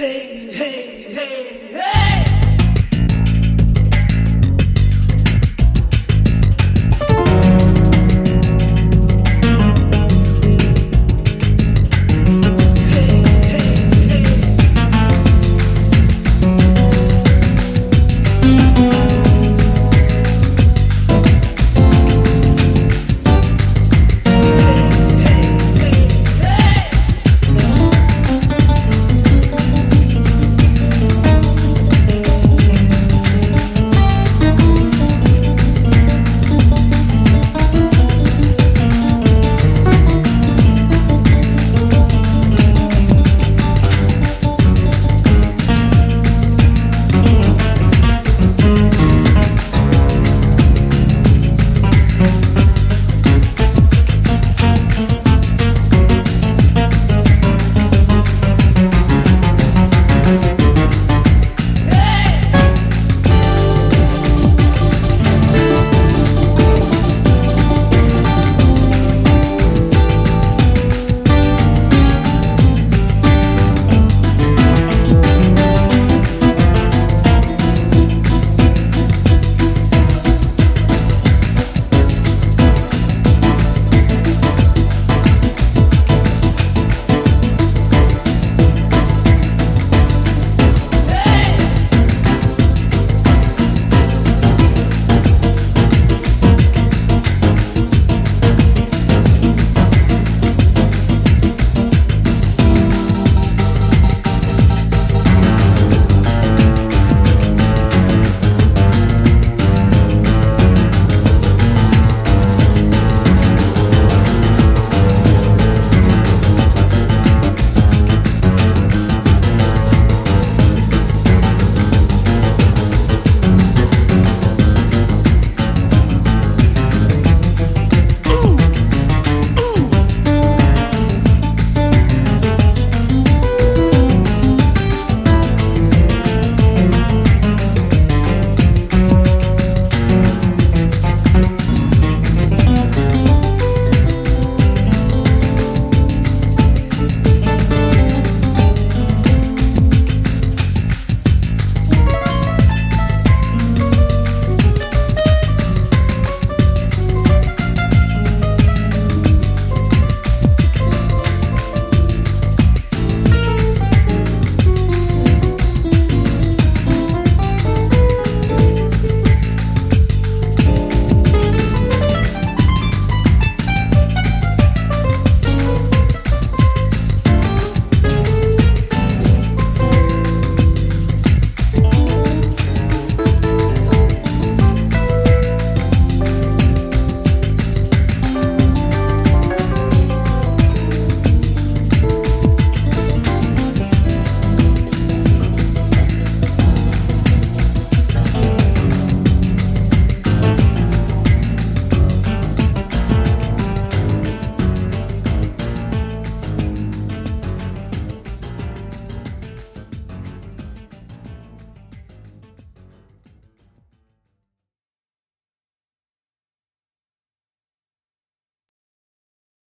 Hey, hey, hey, hey.